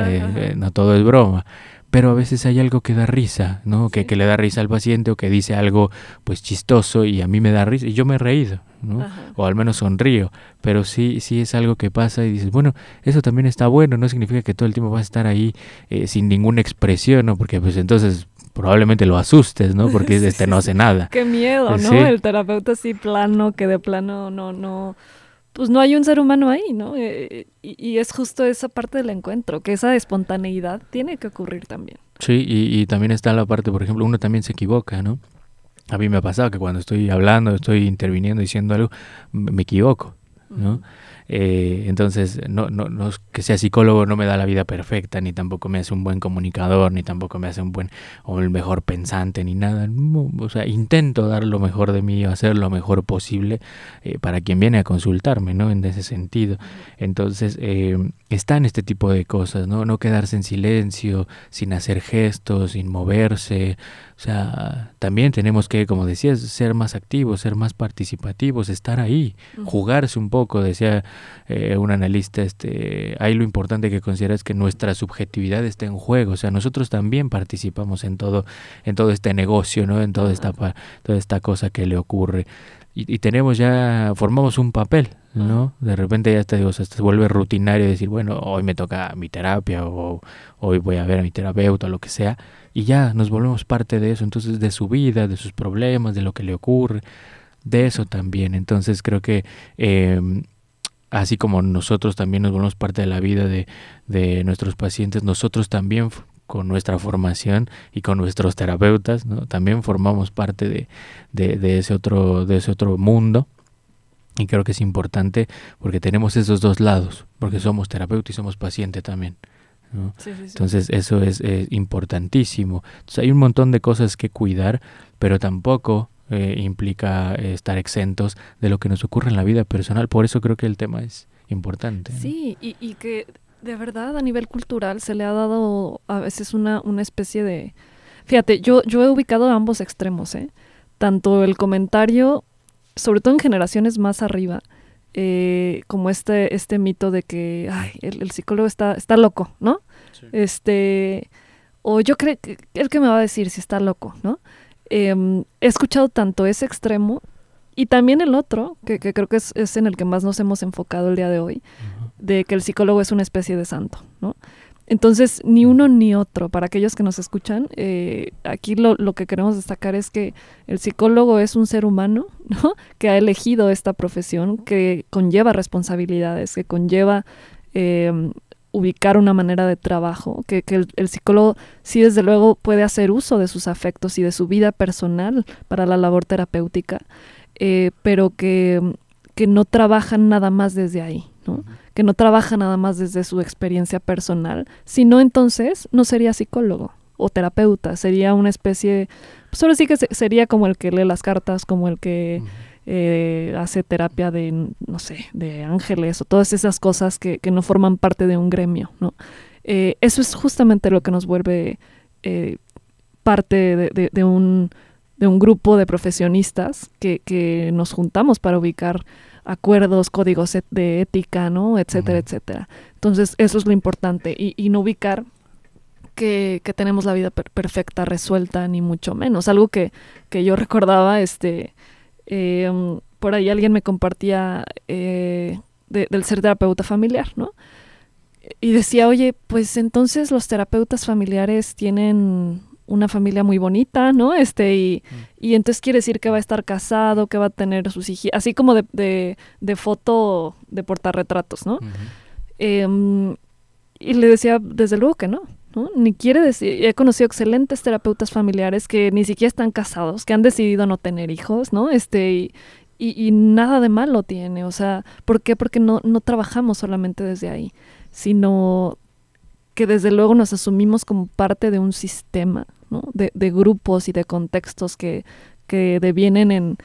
Speaker 2: no todo es broma pero a veces hay algo que da risa, ¿no? Que, que, le da risa al paciente o que dice algo pues chistoso y a mí me da risa y yo me he reído, ¿no? O al menos sonrío, pero sí, sí es algo que pasa y dices, bueno, eso también está bueno, no significa que todo el tiempo vas a estar ahí eh, sin ninguna expresión, ¿no? Porque pues entonces probablemente lo asustes, ¿no? Porque este no hace nada.
Speaker 3: Qué miedo, ¿no? El terapeuta así plano, que de plano no, no pues no hay un ser humano ahí, ¿no? Eh, y, es justo esa parte del encuentro, que esa espontaneidad tiene que ocurrir también.
Speaker 2: Sí, y, también está la parte, por ejemplo, uno también se equivoca, ¿no? A mí me ha pasado que cuando estoy hablando, estoy interviniendo, diciendo algo, me equivoco, ¿no? Eh, entonces, no, no, no que sea psicólogo no me da la vida perfecta, ni tampoco me hace un buen comunicador, ni tampoco me hace un buen o el mejor pensante, ni nada. O sea, intento dar lo mejor de mí, hacer lo mejor posible eh, para quien viene a consultarme, ¿no? En ese sentido. Entonces, eh, están este tipo de cosas, ¿no? No quedarse en silencio, sin hacer gestos, sin moverse, o sea, también tenemos que, como decías, ser más activos, ser más participativos, estar ahí, jugarse un poco, decía eh, un analista, este, ahí lo importante que considera es que nuestra subjetividad está en juego, o sea, nosotros también participamos en todo, en todo este negocio, ¿no? En toda esta, toda esta cosa que le ocurre. Y, tenemos ya, formamos un papel, ¿no? De repente ya te digo, se vuelve rutinario decir, bueno, hoy me toca mi terapia o hoy voy a ver a mi terapeuta o lo que sea y ya nos volvemos parte de eso, entonces de su vida, de sus problemas, de lo que le ocurre, de eso también. Entonces creo que em, así como nosotros también nos volvemos parte de la vida de, de nuestros pacientes, nosotros también con nuestra formación y con nuestros terapeutas, ¿no? también formamos parte de, de, de, ese otro, de ese otro mundo. Y creo que es importante porque tenemos esos dos lados, porque somos terapeuta y somos paciente también. Entonces eso es importantísimo. Entonces hay un montón de cosas que cuidar, pero tampoco eh, implica eh, estar exentos de lo que nos ocurre en la vida personal. Por eso creo que el tema es importante.
Speaker 3: Sí, y, y, que de verdad a nivel cultural se le ha dado a veces una, una especie de... Fíjate, yo, yo he ubicado ambos extremos, ¿eh? Tanto el comentario, sobre todo en generaciones más arriba, eh, como este, este mito de que ay, el, psicólogo está, está loco, ¿no? Este, o yo creo que el que me va a decir si está loco, ¿no? Em, he escuchado tanto ese extremo y también el otro, que, creo que es, es, en el que más nos hemos enfocado el día de hoy, de que el psicólogo es una especie de santo, ¿no? Entonces, ni uno ni otro. Para aquellos que nos escuchan, eh, aquí lo, lo, que queremos destacar es que el psicólogo es un ser humano, ¿no? Que ha elegido esta profesión, que conlleva responsabilidades, que conlleva em, ubicar una manera de trabajo, que, que el, psicólogo sí desde luego puede hacer uso de sus afectos y de su vida personal para la labor terapéutica, eh, pero que, que no trabajan nada más desde ahí, ¿no? que no trabaja nada más desde su experiencia personal, sino entonces no sería psicólogo o terapeuta, sería una especie, pues ahora sí que sería como el que lee las cartas, como el que eh, hace terapia de, no sé, de ángeles o todas esas cosas que, que no forman parte de un gremio, ¿no? Eh, eso es justamente lo que nos vuelve eh, parte de, de, un, de un grupo de profesionistas que, que nos juntamos para ubicar acuerdos, códigos de ética, ¿no? Etcétera, etcétera. Entonces, eso es lo importante y, no ubicar que, que, tenemos la vida perfecta, resuelta, ni mucho menos. Algo que, que yo recordaba, este, em, por ahí alguien me compartía eh, del ser terapeuta familiar, ¿no? Y decía, oye, pues entonces los terapeutas familiares tienen una familia muy bonita, ¿no? Este, y, mm. y, entonces quiere decir que va a estar casado, que va a tener sus hijos, así como de, de, de foto de portarretratos, ¿no? Em, y le decía, desde luego que no, ¿no? Ni quiere decir, he conocido excelentes terapeutas familiares que ni siquiera están casados, que han decidido no tener hijos, ¿no? Este, y, y, y nada de malo tiene, o sea, ¿por qué? Porque no, no trabajamos solamente desde ahí, sino que desde luego nos asumimos como parte de un sistema. De, de grupos y de contextos que, que devienen en,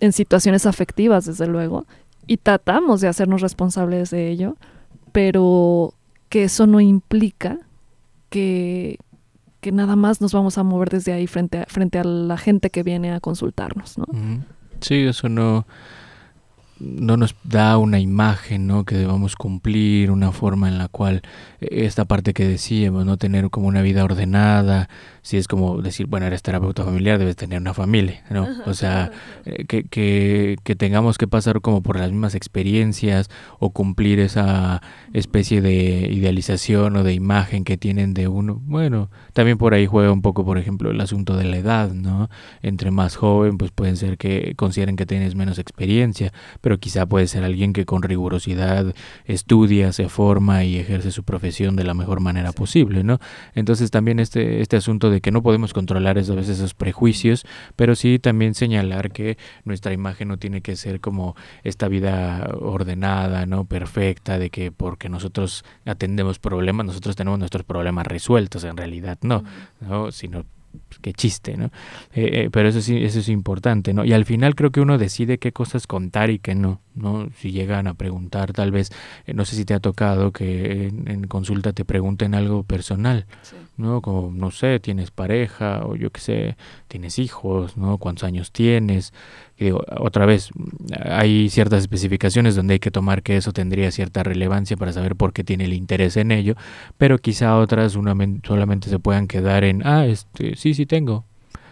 Speaker 3: en situaciones afectivas, desde luego, y tratamos de hacernos responsables de ello, pero que eso no implica que, que nada más nos vamos a mover desde ahí frente a, frente a la gente que viene a consultarnos, ¿no?
Speaker 2: Sí, eso no, no nos da una imagen ¿no? que debamos cumplir, una forma en la cual eh, esta parte que decíamos, no tener como una vida ordenada, si es como decir, bueno, eres terapeuta familiar, debes tener una familia, ¿no? O sea, eh, que, que, que, tengamos que pasar como por las mismas experiencias o cumplir esa especie de idealización o de imagen que tienen de uno. Bueno, también por ahí juega un poco, por ejemplo, el asunto de la edad, ¿no? Entre más joven, pues pueden ser que consideren que tienes menos experiencia, pero quizá puede ser alguien que con rigurosidad estudia, se forma y ejerce su profesión de la mejor manera posible, ¿no? Entonces también este, este asunto de que no podemos controlar a veces esos prejuicios, pero sí también señalar que nuestra imagen no tiene que ser como esta vida ordenada, no perfecta, de que porque nosotros atendemos problemas, nosotros tenemos nuestros problemas resueltos, en realidad no, ¿no? sino pues, qué chiste, ¿no? Eh, eh, pero eso sí, eso es importante, ¿no? Y al final creo que uno decide qué cosas contar y qué no, ¿no? Si llegan a preguntar, tal vez, eh, no sé si te ha tocado que en, consulta te pregunten algo personal, ¿no? Como, no sé, tienes pareja o yo qué sé, tienes hijos, ¿no? ¿Cuántos años tienes? digo, otra vez, hay ciertas especificaciones donde hay que tomar que eso tendría cierta relevancia para saber por qué tiene el interés en ello, pero quizá otras solamente se puedan quedar en, ah, este, sí, sí tengo,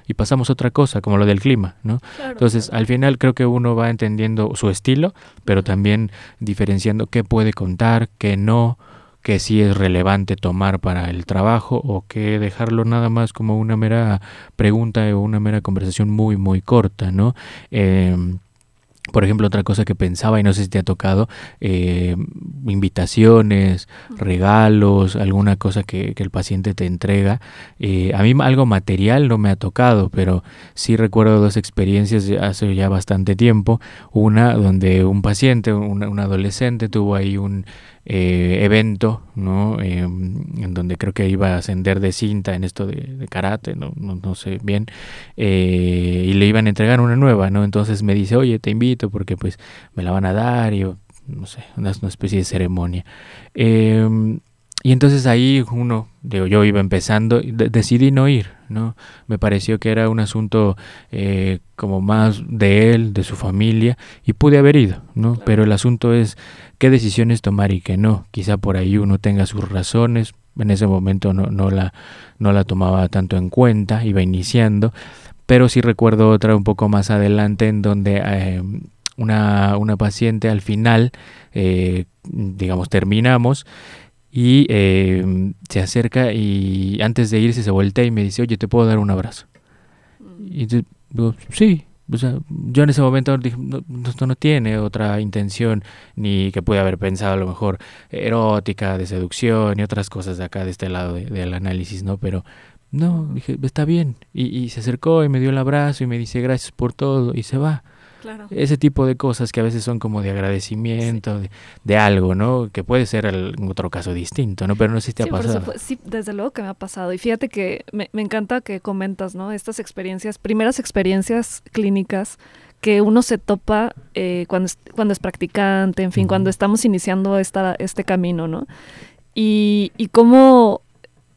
Speaker 2: y pasamos a otra cosa, como lo del clima, ¿no? Entonces, al final creo que uno va entendiendo su estilo, pero también diferenciando qué puede contar, qué no, que sí es relevante tomar para el trabajo o que dejarlo nada más como una mera pregunta o una mera conversación muy, muy corta, ¿no? Em, por ejemplo, otra cosa que pensaba, y no sé si te ha tocado, eh, invitaciones, regalos, alguna cosa que, el paciente te entrega. Eh, a mí algo material no me ha tocado, pero sí recuerdo dos experiencias hace ya bastante tiempo. Una donde un paciente, un adolescente, tuvo ahí un eh, evento, ¿no? Em, en donde creo que iba a ascender de cinta en esto de, karate, no, no, sé bien, eh, y le iban a entregar una nueva, ¿no? Entonces me dice, oye, te invito porque pues me la van a dar, y no sé, una, una especie de ceremonia. Em, y entonces ahí uno, digo, yo iba empezando, decidí no ir, ¿no? Me pareció que era un asunto eh, como más de él, de su familia, y pude haber ido, ¿no? Pero el asunto es qué decisiones tomar y qué no. Quizá por ahí uno tenga sus razones, en ese momento no, no, la, no la tomaba tanto en cuenta, iba iniciando, pero sí recuerdo otra un poco más adelante en donde eh, una, una, paciente al final, eh, digamos, terminamos y eh, se acerca y antes de irse se voltea y me dice, oye, ¿te puedo dar un abrazo? Mm. Y digo, sí. O sea, yo en ese momento dije, no, esto no tiene otra intención, ni que puede haber pensado a lo mejor erótica, de seducción y otras cosas de acá, de este lado del análisis, ¿no? Pero no, dije, está bien. Y, y se acercó y me dio el abrazo y me dice gracias por todo y se va. Ese tipo de cosas que a veces son como de agradecimiento, de, algo, ¿no? Que puede ser en otro caso distinto, ¿no? Pero no sé si te ha pasado.
Speaker 3: Sí, desde luego que me ha pasado. Y fíjate que me, encanta que comentas, ¿no? Estas experiencias, primeras experiencias clínicas que uno se topa eh, cuando, es, cuando es practicante, en fin, cuando estamos iniciando esta, este camino, ¿no? Y, y cómo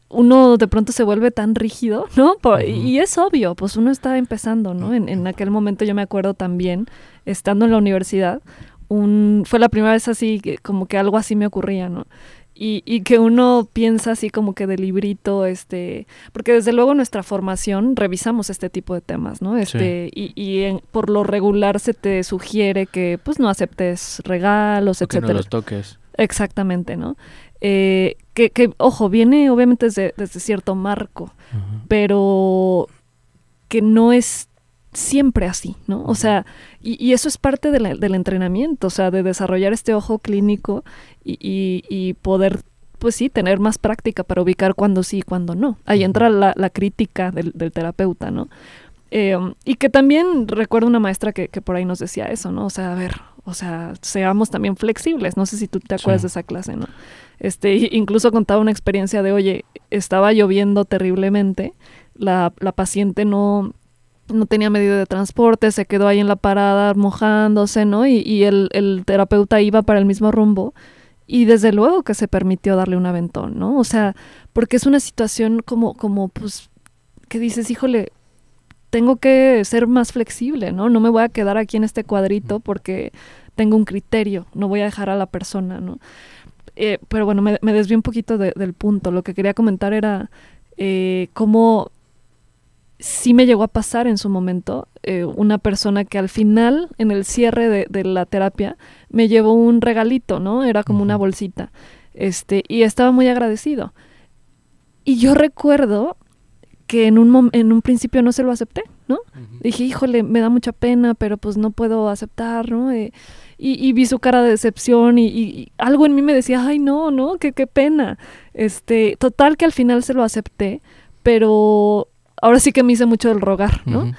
Speaker 3: uno de pronto se vuelve tan rígido, ¿no? Y es obvio, pues uno está empezando, ¿no? En, en, aquel momento yo me acuerdo también, estando en la universidad, un, fue la primera vez así, que, como que algo así me ocurría, ¿no? Y, y, que uno piensa así como que de librito, este, porque desde luego nuestra formación revisamos este tipo de temas, ¿no? Este, y, y por lo regular se te sugiere que pues no aceptes regalos, etc. Que no
Speaker 2: los toques.
Speaker 3: Exactamente, ¿no? Eh, que, que, ojo, viene obviamente desde, desde cierto marco, pero que no es siempre así, ¿no? O sea, y, y eso es parte del entrenamiento, o sea, de desarrollar este ojo clínico y, y, poder, pues sí, tener más práctica para ubicar cuándo sí y cuándo no. Ahí entra la, la crítica del, del, terapeuta, ¿no? Eh, y que también recuerdo una maestra que, que, por ahí nos decía eso, ¿no? O sea, a ver, o sea, seamos también flexibles. No sé si tú te acuerdas de esa clase, ¿no? Este, incluso contaba una experiencia de, oye, estaba lloviendo terriblemente, la, la paciente no, no tenía medio de transporte, se quedó ahí en la parada mojándose, ¿no? Y, y el, el, terapeuta iba para el mismo rumbo. Y desde luego que se permitió darle un aventón, ¿no? O sea, porque es una situación como, como, pues, que dices, híjole, tengo que ser más flexible, ¿no? No me voy a quedar aquí en este cuadrito porque tengo un criterio, no voy a dejar a la persona, ¿no? Eh, pero bueno, me, me desvié un poquito de, del punto. Lo que quería comentar era eh, cómo sí me llegó a pasar en su momento eh, una persona que al final, en el cierre de, de, la terapia, me llevó un regalito, ¿no? Era como una bolsita. Este, y estaba muy agradecido. Y yo recuerdo que en un, en un principio no se lo acepté, ¿no? Uh -huh. Dije, híjole, me da mucha pena, pero pues no puedo aceptar, ¿no? Eh, y, y, vi su cara de decepción y, y, algo en mí me decía, ay, no, no, qué, qué pena. Este, total que al final se lo acepté, pero ahora sí que me hice mucho del rogar, ¿no? Uh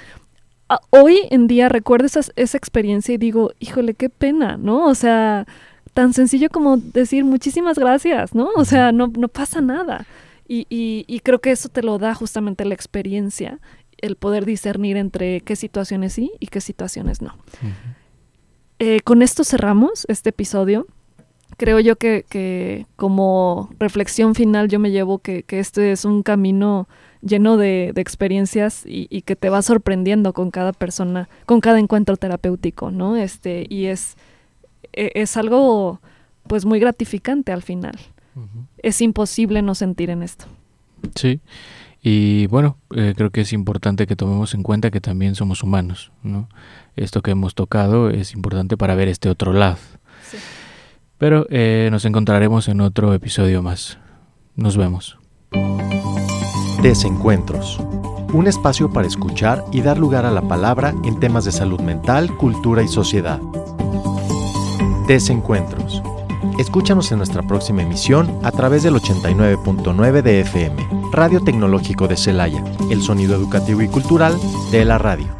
Speaker 3: -huh. hoy en día recuerdo esa, esa experiencia y digo, híjole, qué pena, ¿no? O sea, tan sencillo como decir muchísimas gracias, ¿no? O sea, no, no pasa nada. Y, y, y, creo que eso te lo da justamente la experiencia, el poder discernir entre qué situaciones sí y qué situaciones no. Uh -huh. eh, con esto cerramos este episodio. Creo yo que, que, como reflexión final yo me llevo que, que este es un camino lleno de, de experiencias y, y, que te va sorprendiendo con cada persona, con cada encuentro terapéutico, ¿no? Este, y es, e, es algo pues muy gratificante al final es imposible no sentir en esto.
Speaker 2: Sí, y bueno, eh, creo que es importante que tomemos en cuenta que también somos humanos, ¿no? Esto que hemos tocado es importante para ver este otro lado. Sí. Pero eh, nos encontraremos en otro episodio más. Nos vemos.
Speaker 1: Desencuentros. Un espacio para escuchar y dar lugar a la palabra en temas de salud mental, cultura y sociedad. Desencuentros Escúchanos en nuestra próxima emisión a través del 89.9 de FM, Radio Tecnológico de Celaya, el sonido educativo y cultural de la radio.